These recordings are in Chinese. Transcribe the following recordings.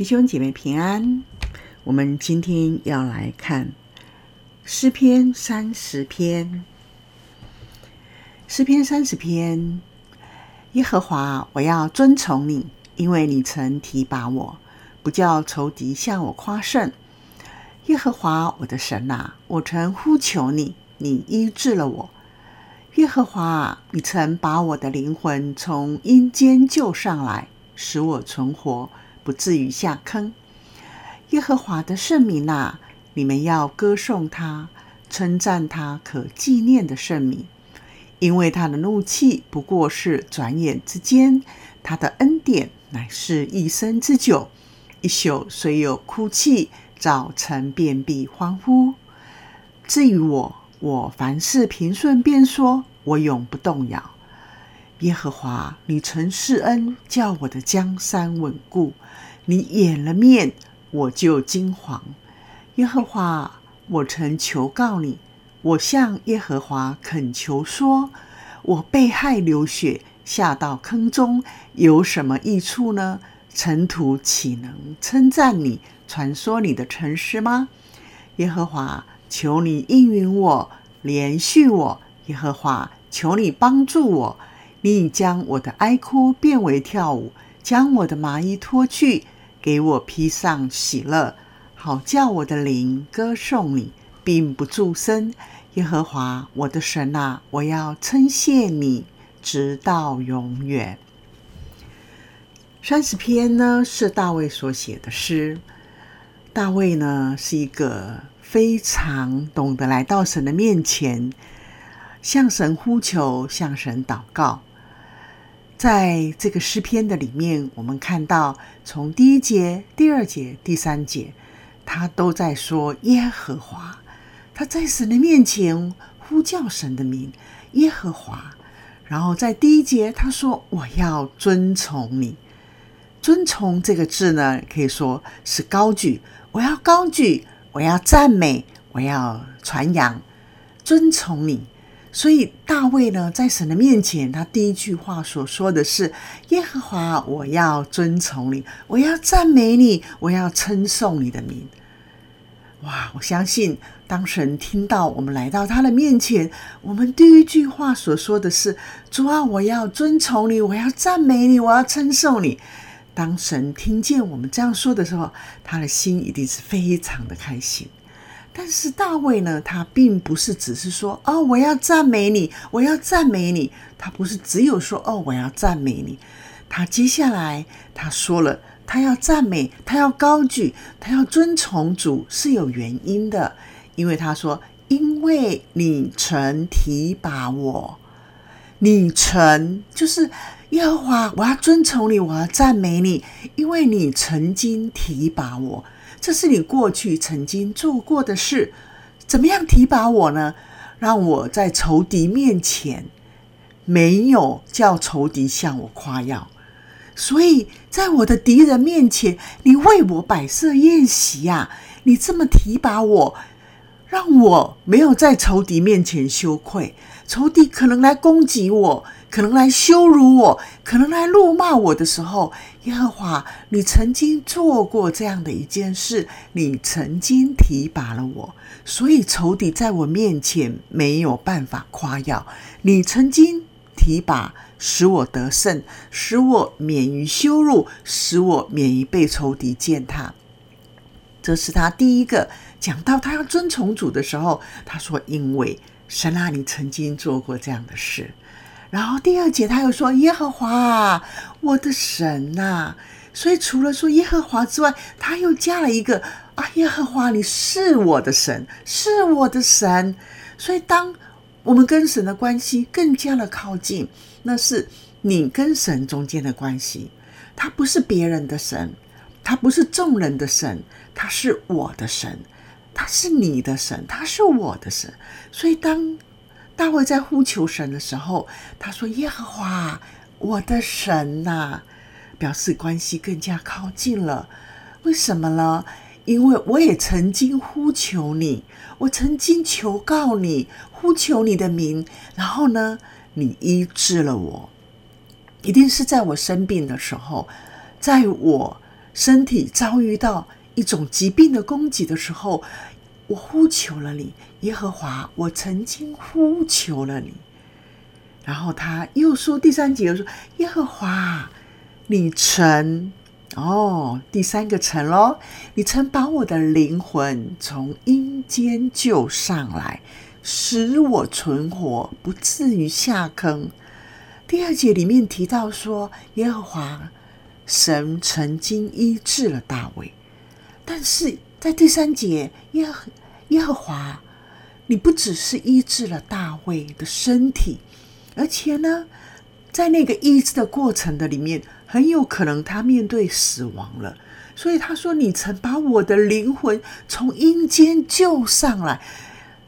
弟兄姐妹平安，我们今天要来看诗篇三十篇。诗篇三十篇，耶和华，我要遵从你，因为你曾提拔我，不叫仇敌向我夸胜。耶和华我的神啊，我曾呼求你，你医治了我。耶和华，你曾把我的灵魂从阴间救上来，使我存活。不至于下坑。耶和华的圣名啊，你们要歌颂他，称赞他可纪念的圣名，因为他的怒气不过是转眼之间，他的恩典乃是一生之久。一宿虽有哭泣，早晨便必欢呼。至于我，我凡事平顺，便说我永不动摇。耶和华，你曾施恩，叫我的江山稳固。你掩了面，我就惊惶。耶和华，我曾求告你，我向耶和华恳求说：我被害流血，下到坑中，有什么益处呢？尘土岂能称赞你，传说你的诚实吗？耶和华，求你应允我，怜恤我。耶和华，求你帮助我。你已将我的哀哭变为跳舞，将我的麻衣脱去，给我披上喜乐，好叫我的灵歌颂你，并不住声。耶和华我的神啊，我要称谢你，直到永远。三十篇呢，是大卫所写的诗。大卫呢，是一个非常懂得来到神的面前，向神呼求，向神祷告。在这个诗篇的里面，我们看到从第一节、第二节、第三节，他都在说耶和华，他在神的面前呼叫神的名，耶和华。然后在第一节，他说：“我要遵从你。”遵从这个字呢，可以说是高举，我要高举，我要赞美，我要传扬，遵从你。所以大卫呢，在神的面前，他第一句话所说的是：“耶和华，我要尊崇你，我要赞美你，我要称颂你的名。”哇！我相信，当神听到我们来到他的面前，我们第一句话所说的是：“主啊，我要尊崇你，我要赞美你，我要称颂你。”当神听见我们这样说的时候，他的心一定是非常的开心。但是大卫呢，他并不是只是说哦，我要赞美你，我要赞美你。他不是只有说哦，我要赞美你。他接下来他说了，他要赞美，他要高举，他要尊崇主是有原因的，因为他说，因为你曾提拔我，你曾就是耶和华，我要尊崇你，我要赞美你，因为你曾经提拔我。这是你过去曾经做过的事，怎么样提拔我呢？让我在仇敌面前没有叫仇敌向我夸耀，所以在我的敌人面前，你为我摆设宴席呀！你这么提拔我，让我没有在仇敌面前羞愧。仇敌可能来攻击我。可能来羞辱我，可能来辱骂我的时候，耶和华，你曾经做过这样的一件事，你曾经提拔了我，所以仇敌在我面前没有办法夸耀。你曾经提拔，使我得胜，使我免于羞辱，使我免于被仇敌践踏。这是他第一个讲到他要尊崇主的时候，他说：“因为神啊，你曾经做过这样的事。”然后第二节他又说：“耶和华，我的神呐！”所以除了说耶和华之外，他又加了一个：“啊，耶和华，你是我的神，是我的神。”所以当我们跟神的关系更加的靠近，那是你跟神中间的关系。他不是别人的神，他不是众人的神，他是我的神，他是你的神，他是我的神。所以当大卫在呼求神的时候，他说：“耶和华，我的神呐！”表示关系更加靠近了。为什么呢？因为我也曾经呼求你，我曾经求告你，呼求你的名，然后呢，你医治了我。一定是在我生病的时候，在我身体遭遇到一种疾病的攻击的时候，我呼求了你，耶和华，我曾经呼求了你。然后他又说第三节又说，耶和华，你曾哦，第三个曾喽，你曾把我的灵魂从阴间救上来，使我存活，不至于下坑。第二节里面提到说，耶和华神曾经医治了大卫，但是在第三节，耶和耶和华，你不只是医治了大卫的身体，而且呢，在那个医治的过程的里面，很有可能他面对死亡了，所以他说：“你曾把我的灵魂从阴间救上来。”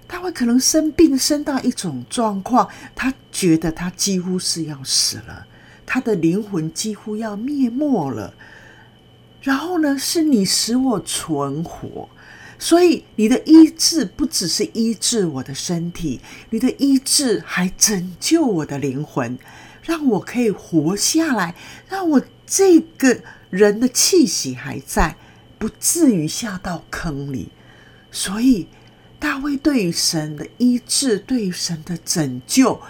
他会可能生病，生到一种状况，他觉得他几乎是要死了，他的灵魂几乎要灭没了。然后呢，是你使我存活，所以你的医治不只是医治我的身体，你的医治还拯救我的灵魂，让我可以活下来，让我这个人的气息还在，不至于下到坑里。所以。大卫对于神的医治，对于神的拯救，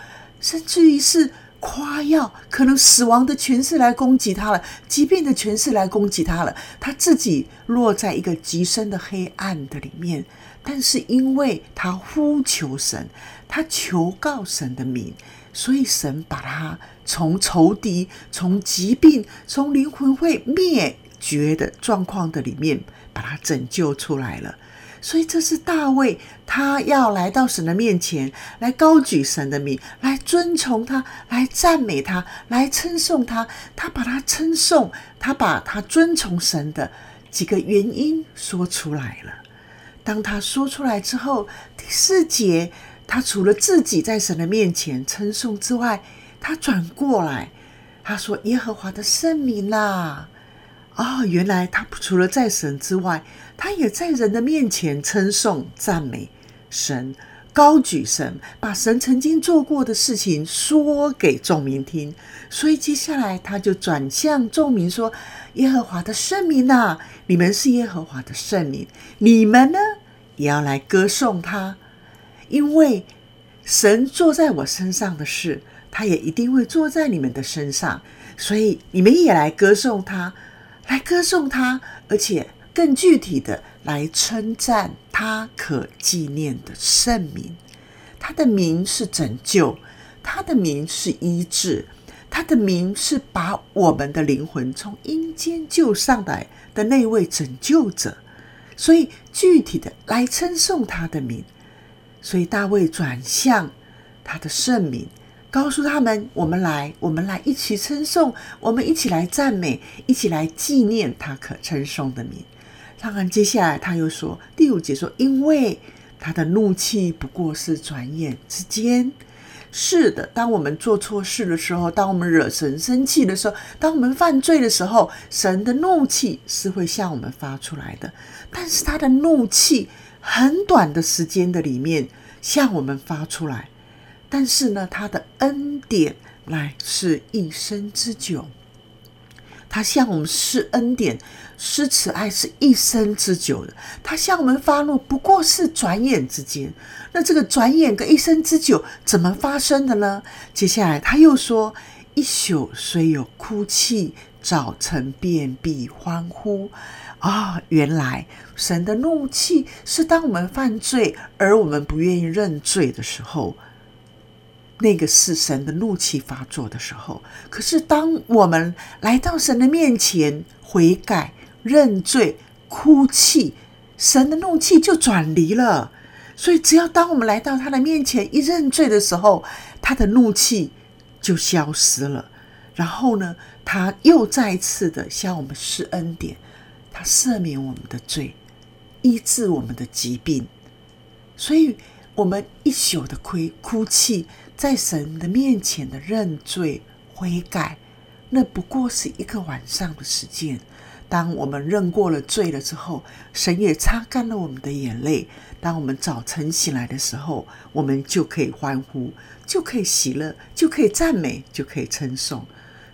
甚至于是夸耀，可能死亡的权势来攻击他了，疾病的权势来攻击他了，他自己落在一个极深的黑暗的里面。但是因为他呼求神，他求告神的名，所以神把他从仇敌、从疾病、从灵魂会灭绝的状况的里面，把他拯救出来了。所以这是大卫，他要来到神的面前，来高举神的名，来尊崇他，来赞美他，来称颂他。他把他称颂，他把他尊崇神的几个原因说出来了。当他说出来之后，第四节，他除了自己在神的面前称颂之外，他转过来，他说：“耶和华的圣名呐。”哦，原来他除了在神之外，他也在人的面前称颂、赞美神，高举神，把神曾经做过的事情说给众民听。所以接下来他就转向众民说：“耶和华的圣民呐，你们是耶和华的圣民，你们呢也要来歌颂他，因为神做在我身上的事，他也一定会做在你们的身上，所以你们也来歌颂他。”来歌颂他，而且更具体的来称赞他可纪念的圣名。他的名是拯救，他的名是医治，他的名是把我们的灵魂从阴间救上来的那位拯救者。所以具体的来称颂他的名。所以大卫转向他的圣名。告诉他们：“我们来，我们来一起称颂，我们一起来赞美，一起来纪念他可称颂的名。”当然，接下来他又说第五节说：“因为他的怒气不过是转眼之间。”是的，当我们做错事的时候，当我们惹神生气的时候，当我们犯罪的时候，神的怒气是会向我们发出来的。但是他的怒气很短的时间的里面向我们发出来。但是呢，他的恩典乃是一生之久。他向我们施恩典、施慈爱是一生之久的。他向我们发怒不过是转眼之间。那这个转眼跟一生之久怎么发生的呢？接下来他又说：“一宿虽有哭泣，早晨便必欢呼。”啊，原来神的怒气是当我们犯罪而我们不愿意认罪的时候。那个是神的怒气发作的时候，可是当我们来到神的面前悔改、认罪、哭泣，神的怒气就转离了。所以，只要当我们来到他的面前一认罪的时候，他的怒气就消失了。然后呢，他又再次的向我们施恩典，他赦免我们的罪，医治我们的疾病。所以，我们一宿的哭哭泣。在神的面前的认罪悔改，那不过是一个晚上的时间。当我们认过了罪了之后，神也擦干了我们的眼泪。当我们早晨醒来的时候，我们就可以欢呼，就可以喜乐，就可以赞美，就可以称颂。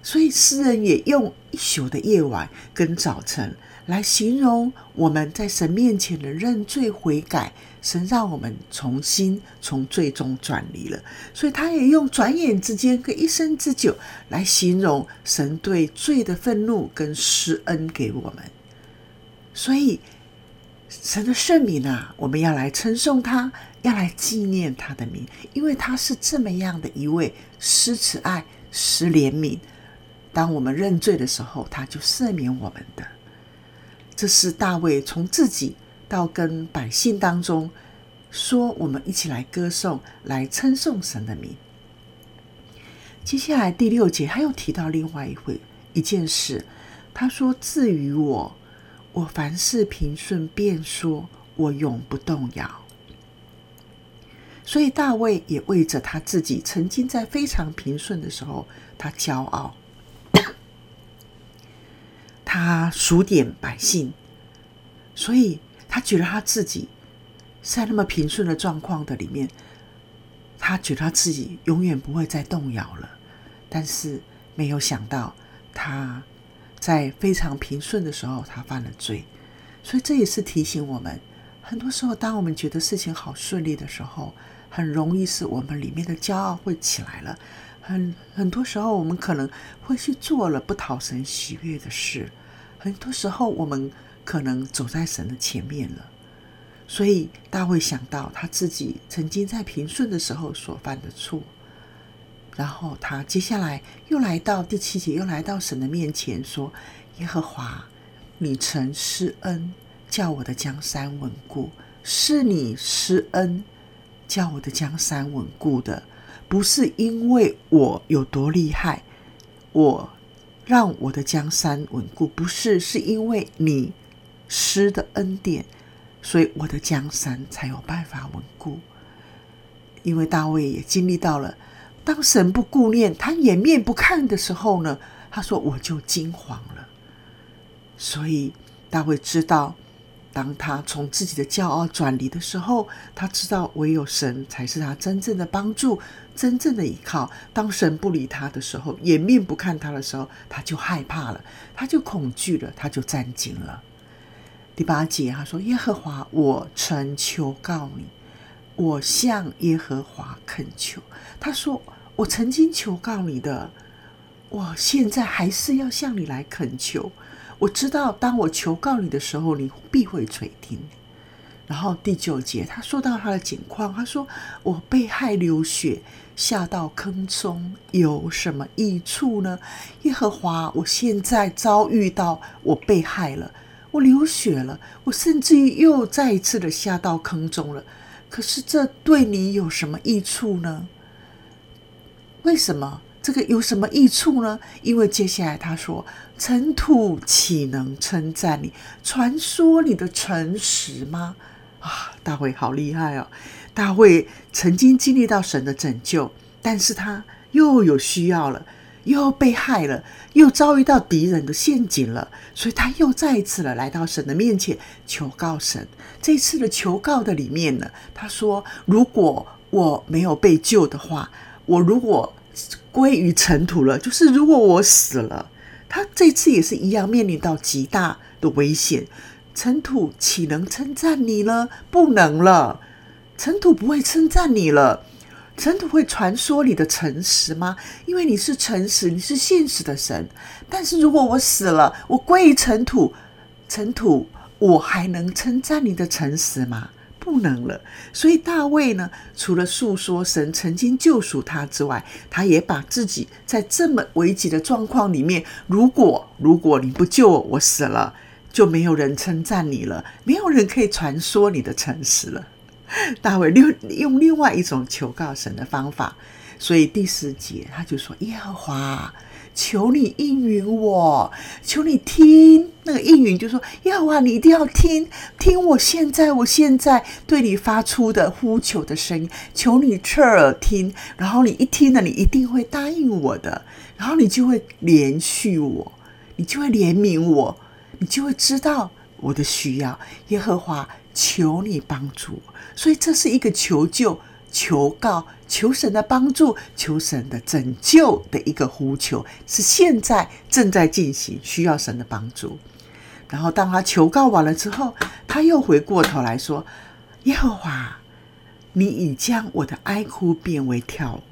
所以诗人也用一宿的夜晚跟早晨来形容我们在神面前的认罪悔改，神让我们重新从罪中转离了。所以他也用转眼之间跟一生之久来形容神对罪的愤怒跟施恩给我们。所以神的圣名啊，我们要来称颂他，要来纪念他的名，因为他是这么样的一位施慈爱、施怜悯。当我们认罪的时候，他就赦免我们的。这是大卫从自己到跟百姓当中说，我们一起来歌颂，来称颂神的名。接下来第六节，他又提到另外一回一件事，他说：“至于我，我凡事平顺，便说我永不动摇。”所以大卫也为着他自己曾经在非常平顺的时候，他骄傲。他数点百姓，所以他觉得他自己在那么平顺的状况的里面，他觉得他自己永远不会再动摇了。但是没有想到，他在非常平顺的时候，他犯了罪。所以这也是提醒我们，很多时候，当我们觉得事情好顺利的时候，很容易是我们里面的骄傲会起来了。很很多时候，我们可能会去做了不讨神喜悦的事。很多时候，我们可能走在神的前面了。所以大卫想到他自己曾经在平顺的时候所犯的错，然后他接下来又来到第七节，又来到神的面前说：“耶和华，你曾施恩，叫我的江山稳固，是你施恩，叫我的江山稳固的。”不是因为我有多厉害，我让我的江山稳固，不是，是因为你施的恩典，所以我的江山才有办法稳固。因为大卫也经历到了，当神不顾念，他掩面不看的时候呢，他说我就惊慌了。所以大卫知道。当他从自己的骄傲转离的时候，他知道唯有神才是他真正的帮助、真正的依靠。当神不理他的时候，掩面不看他的时候，他就害怕了，他就恐惧了，他就战惊了。第八节他说：“耶和华，我曾求告你，我向耶和华恳求。”他说：“我曾经求告你的，我现在还是要向你来恳求。”我知道，当我求告你的时候，你必会垂听。然后第九节，他说到他的境况，他说：“我被害流血，下到坑中，有什么益处呢？耶和华，我现在遭遇到我被害了，我流血了，我甚至于又再一次的下到坑中了。可是这对你有什么益处呢？为什么？”这个有什么益处呢？因为接下来他说：“尘土岂能称赞你？传说你的诚实吗？”啊，大卫好厉害哦！大卫曾经经历到神的拯救，但是他又有需要了，又被害了，又遭遇到敌人的陷阱了，所以他又再一次的来到神的面前求告神。这次的求告的里面呢，他说：“如果我没有被救的话，我如果……”归于尘土了，就是如果我死了，他这次也是一样面临到极大的危险。尘土岂能称赞你呢？不能了，尘土不会称赞你了。尘土会传说你的诚实吗？因为你是诚实，你是现实的神。但是如果我死了，我归于尘土，尘土我还能称赞你的诚实吗？不能了，所以大卫呢，除了诉说神曾经救赎他之外，他也把自己在这么危急的状况里面，如果如果你不救我，我死了，就没有人称赞你了，没有人可以传说你的诚实了。大卫用用另外一种求告神的方法，所以第十节他就说：“耶和华。”求你应允我，求你听那个应允，就说要啊，你一定要听听我现在，我现在对你发出的呼求的声音，求你侧耳听，然后你一听了，你一定会答应我的，然后你就会怜恤我，你就会怜悯我，你就会知道我的需要。耶和华，求你帮助我，所以这是一个求救、求告、求神的帮助、求神的拯救的一个呼求，是现在正在进行，需要神的帮助。然后当他求告完了之后，他又回过头来说：“耶和华，你已将我的哀哭变为跳舞，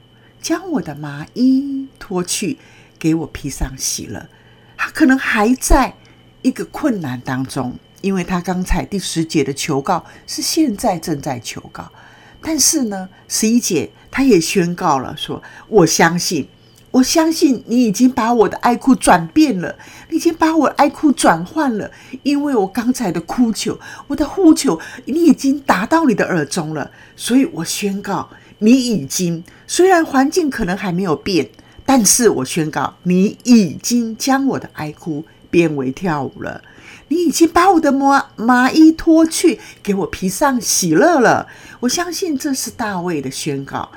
将我的麻衣脱去，给我披上喜乐。”他可能还在一个困难当中，因为他刚才第十节的求告是现在正在求告，但是呢，十一姐她也宣告了说：“我相信。”我相信你已经把我的哀哭转变了，你已经把我的哀哭转换了，因为我刚才的哭求，我的呼求，你已经达到你的耳中了，所以我宣告，你已经，虽然环境可能还没有变，但是我宣告，你已经将我的哀哭变为跳舞了，你已经把我的麻麻衣脱去，给我披上喜乐了。我相信这是大卫的宣告。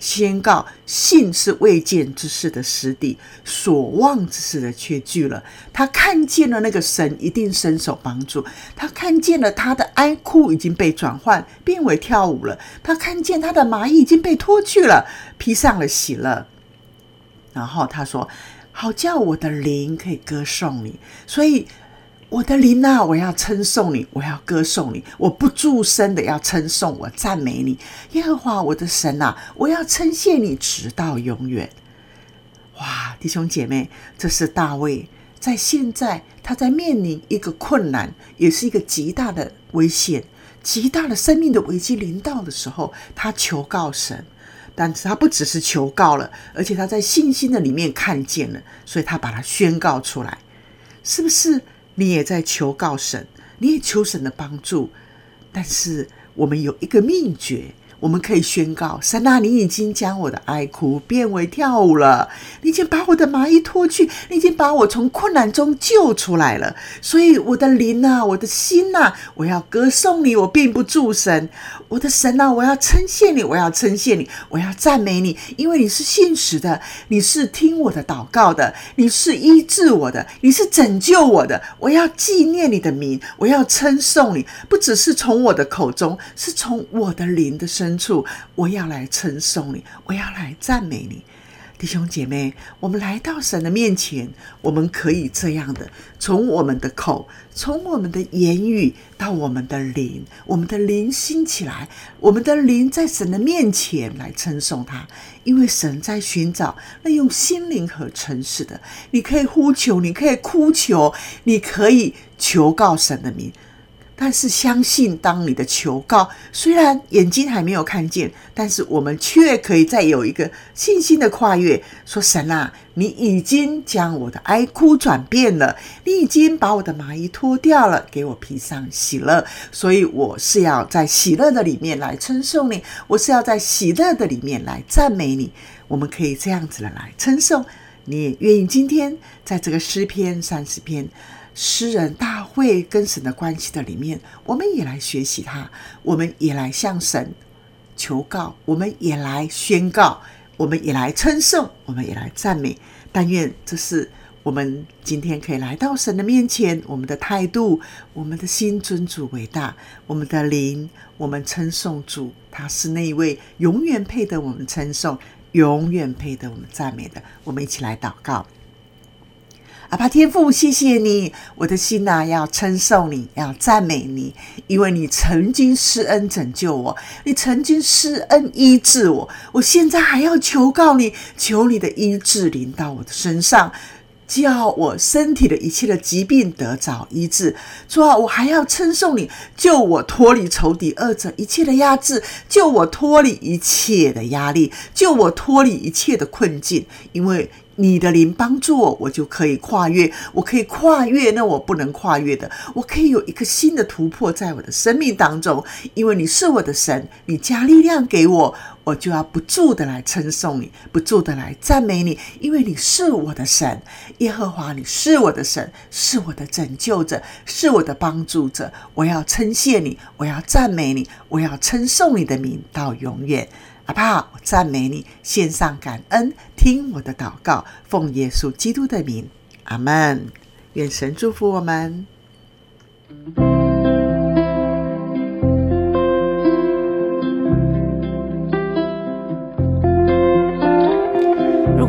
宣告，信是未见之事的实底，所望之事的确据了。他看见了那个神一定伸手帮助，他看见了他的哀哭已经被转换变为跳舞了，他看见他的麻衣已经被脱去了，披上了喜乐。然后他说：“好叫我的灵可以歌颂你。”所以。我的灵啊，我要称颂你，我要歌颂你，我不住声的要称颂我，赞美你，耶和华我的神啊，我要称谢你直到永远。哇，弟兄姐妹，这是大卫在现在他在面临一个困难，也是一个极大的危险、极大的生命的危机临到的时候，他求告神，但是他不只是求告了，而且他在信心的里面看见了，所以他把它宣告出来，是不是？你也在求告神，你也求神的帮助，但是我们有一个秘诀。我们可以宣告：神啊，你已经将我的哀哭变为跳舞了，你已经把我的麻衣脱去，你已经把我从困难中救出来了。所以我的灵啊，我的心啊，我要歌颂你，我并不住神。我的神啊，我要称谢你，我要称谢你，我要赞美你，因为你是信实的，你是听我的祷告的，你是医治我的，你是拯救我的。我要纪念你的名，我要称颂你，不只是从我的口中，是从我的灵的身处，我要来称颂你，我要来赞美你，弟兄姐妹，我们来到神的面前，我们可以这样的，从我们的口，从我们的言语到我们的灵，我们的灵兴起来，我们的灵在神的面前来称颂他，因为神在寻找那用心灵和诚实的。你可以呼求，你可以哭求，你可以求告神的名。但是相信，当你的求告虽然眼睛还没有看见，但是我们却可以再有一个信心的跨越。说神啊，你已经将我的哀哭转变了，你已经把我的麻衣脱掉了，给我披上喜乐。所以我是要在喜乐的里面来称颂你，我是要在喜乐的里面来赞美你。我们可以这样子的来称颂。你也愿意今天在这个诗篇三十篇。诗人大卫跟神的关系的里面，我们也来学习他，我们也来向神求告，我们也来宣告，我们也来称颂，我们也来赞美。但愿这是我们今天可以来到神的面前，我们的态度，我们的心尊主伟大，我们的灵，我们称颂主，他是那一位永远配得我们称颂，永远配得我们赞美的。我们一起来祷告。阿爸天父，谢谢你，我的心呐、啊，要称颂你，要赞美你，因为你曾经施恩拯救我，你曾经施恩医治我，我现在还要求告你，求你的医治临到我的身上，叫我身体的一切的疾病得着医治。主啊，我还要称颂你，救我脱离仇敌恶者一切的压制，救我脱离一切的压力，救我脱离一切的困境，因为。你的灵帮助我，我就可以跨越。我可以跨越那我不能跨越的，我可以有一个新的突破在我的生命当中。因为你是我的神，你加力量给我，我就要不住的来称颂你，不住的来赞美你。因为你是我的神，耶和华，你是我的神，是我的拯救者，是我的帮助者。我要称谢你，我要赞美你，我要称颂你的名到永远。阿爸，我赞美你，献上感恩，听我的祷告，奉耶稣基督的名，阿门。愿神祝福我们。